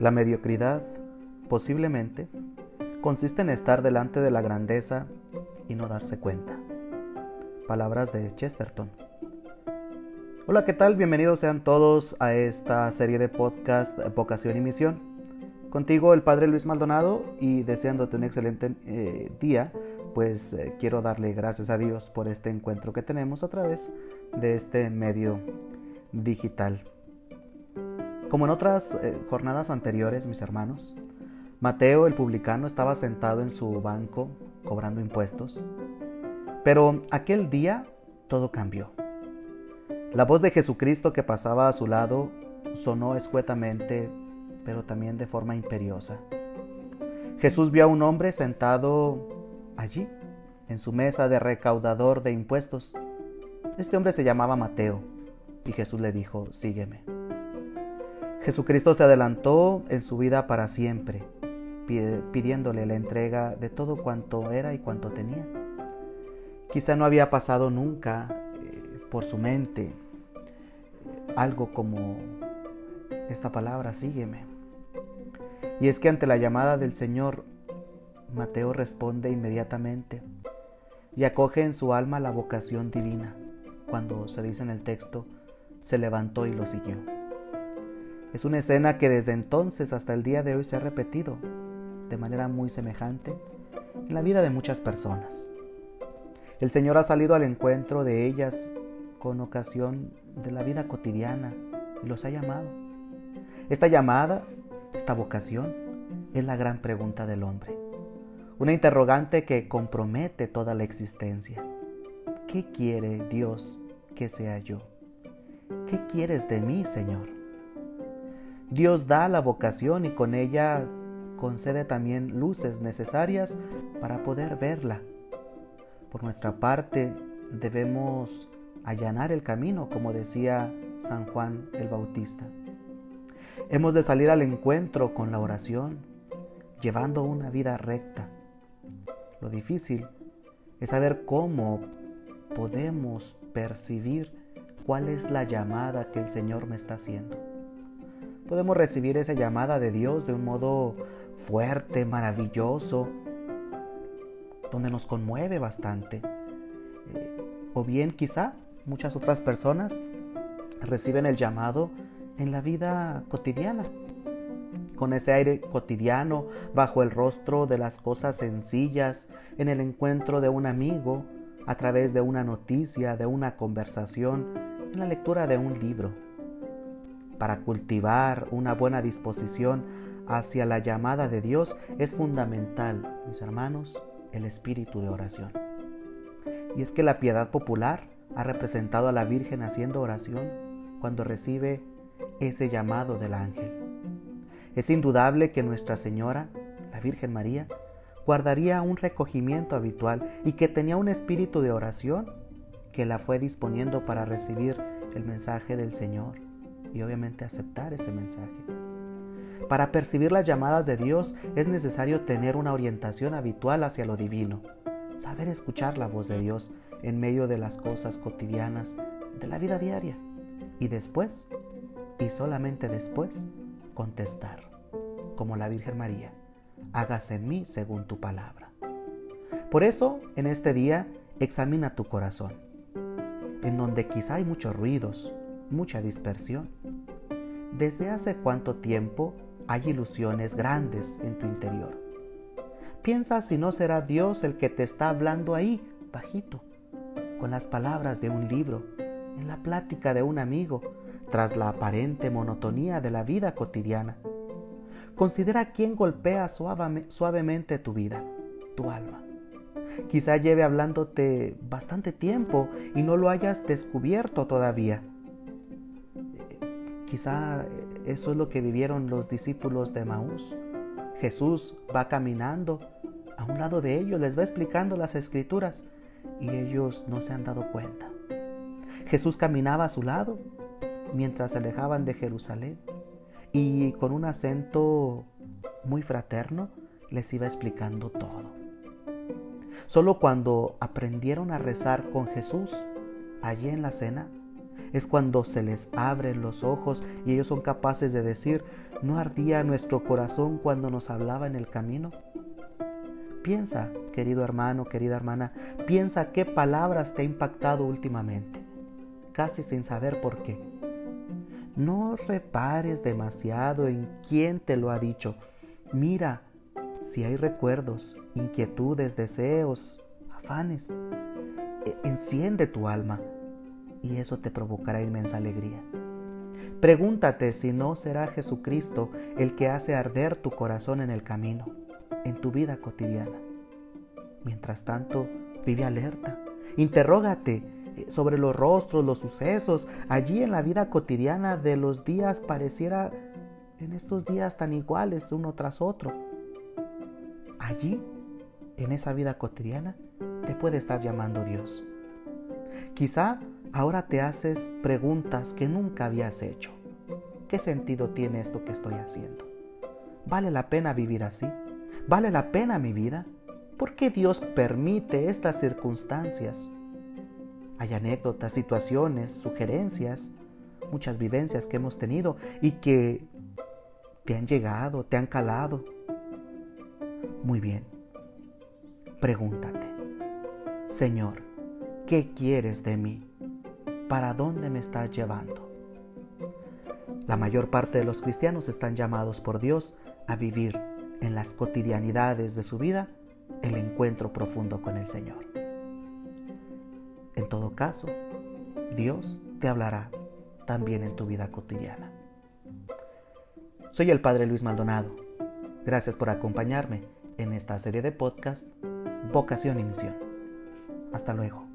La mediocridad, posiblemente, consiste en estar delante de la grandeza y no darse cuenta. Palabras de Chesterton. Hola, ¿qué tal? Bienvenidos sean todos a esta serie de podcast Vocación y Misión. Contigo el Padre Luis Maldonado y deseándote un excelente eh, día, pues eh, quiero darle gracias a Dios por este encuentro que tenemos a través de este medio digital. Como en otras eh, jornadas anteriores, mis hermanos, Mateo el publicano estaba sentado en su banco cobrando impuestos, pero aquel día todo cambió. La voz de Jesucristo que pasaba a su lado sonó escuetamente, pero también de forma imperiosa. Jesús vio a un hombre sentado allí, en su mesa de recaudador de impuestos. Este hombre se llamaba Mateo, y Jesús le dijo, sígueme. Jesucristo se adelantó en su vida para siempre, pidiéndole la entrega de todo cuanto era y cuanto tenía. Quizá no había pasado nunca eh, por su mente algo como esta palabra, sígueme. Y es que ante la llamada del Señor, Mateo responde inmediatamente y acoge en su alma la vocación divina. Cuando se dice en el texto, se levantó y lo siguió. Es una escena que desde entonces hasta el día de hoy se ha repetido de manera muy semejante en la vida de muchas personas. El Señor ha salido al encuentro de ellas con ocasión de la vida cotidiana y los ha llamado. Esta llamada, esta vocación, es la gran pregunta del hombre. Una interrogante que compromete toda la existencia. ¿Qué quiere Dios que sea yo? ¿Qué quieres de mí, Señor? Dios da la vocación y con ella concede también luces necesarias para poder verla. Por nuestra parte, debemos allanar el camino, como decía San Juan el Bautista. Hemos de salir al encuentro con la oración, llevando una vida recta. Lo difícil es saber cómo podemos percibir cuál es la llamada que el Señor me está haciendo podemos recibir esa llamada de Dios de un modo fuerte, maravilloso, donde nos conmueve bastante. Eh, o bien quizá muchas otras personas reciben el llamado en la vida cotidiana, con ese aire cotidiano, bajo el rostro de las cosas sencillas, en el encuentro de un amigo, a través de una noticia, de una conversación, en la lectura de un libro para cultivar una buena disposición hacia la llamada de Dios es fundamental, mis hermanos, el espíritu de oración. Y es que la piedad popular ha representado a la Virgen haciendo oración cuando recibe ese llamado del ángel. Es indudable que Nuestra Señora, la Virgen María, guardaría un recogimiento habitual y que tenía un espíritu de oración que la fue disponiendo para recibir el mensaje del Señor y obviamente aceptar ese mensaje. Para percibir las llamadas de Dios es necesario tener una orientación habitual hacia lo divino, saber escuchar la voz de Dios en medio de las cosas cotidianas de la vida diaria y después, y solamente después, contestar, como la Virgen María, hágase en mí según tu palabra. Por eso, en este día, examina tu corazón, en donde quizá hay muchos ruidos, mucha dispersión. ¿Desde hace cuánto tiempo hay ilusiones grandes en tu interior? Piensa si no será Dios el que te está hablando ahí, bajito, con las palabras de un libro, en la plática de un amigo, tras la aparente monotonía de la vida cotidiana. Considera quién golpea suavemente tu vida, tu alma. Quizá lleve hablándote bastante tiempo y no lo hayas descubierto todavía. Quizá eso es lo que vivieron los discípulos de Maús. Jesús va caminando a un lado de ellos, les va explicando las escrituras y ellos no se han dado cuenta. Jesús caminaba a su lado mientras se alejaban de Jerusalén y con un acento muy fraterno les iba explicando todo. Solo cuando aprendieron a rezar con Jesús allí en la cena? Es cuando se les abren los ojos y ellos son capaces de decir, ¿no ardía nuestro corazón cuando nos hablaba en el camino? Piensa, querido hermano, querida hermana, piensa qué palabras te ha impactado últimamente, casi sin saber por qué. No repares demasiado en quién te lo ha dicho. Mira si hay recuerdos, inquietudes, deseos, afanes. E, enciende tu alma y eso te provocará inmensa alegría. Pregúntate si no será Jesucristo el que hace arder tu corazón en el camino, en tu vida cotidiana. Mientras tanto, vive alerta. Interrógate sobre los rostros, los sucesos. Allí en la vida cotidiana de los días pareciera en estos días tan iguales uno tras otro. Allí, en esa vida cotidiana, te puede estar llamando Dios. Quizá ahora te haces preguntas que nunca habías hecho. ¿Qué sentido tiene esto que estoy haciendo? ¿Vale la pena vivir así? ¿Vale la pena mi vida? ¿Por qué Dios permite estas circunstancias? Hay anécdotas, situaciones, sugerencias, muchas vivencias que hemos tenido y que te han llegado, te han calado. Muy bien, pregúntate, Señor, ¿qué quieres de mí? ¿Para dónde me estás llevando? La mayor parte de los cristianos están llamados por Dios a vivir en las cotidianidades de su vida el encuentro profundo con el Señor. En todo caso, Dios te hablará también en tu vida cotidiana. Soy el Padre Luis Maldonado. Gracias por acompañarme en esta serie de podcast Vocación y Misión. Hasta luego.